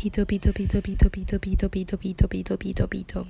Pito, pito, pito, pito, pito, pito, pito, pito, pito, pito, pito.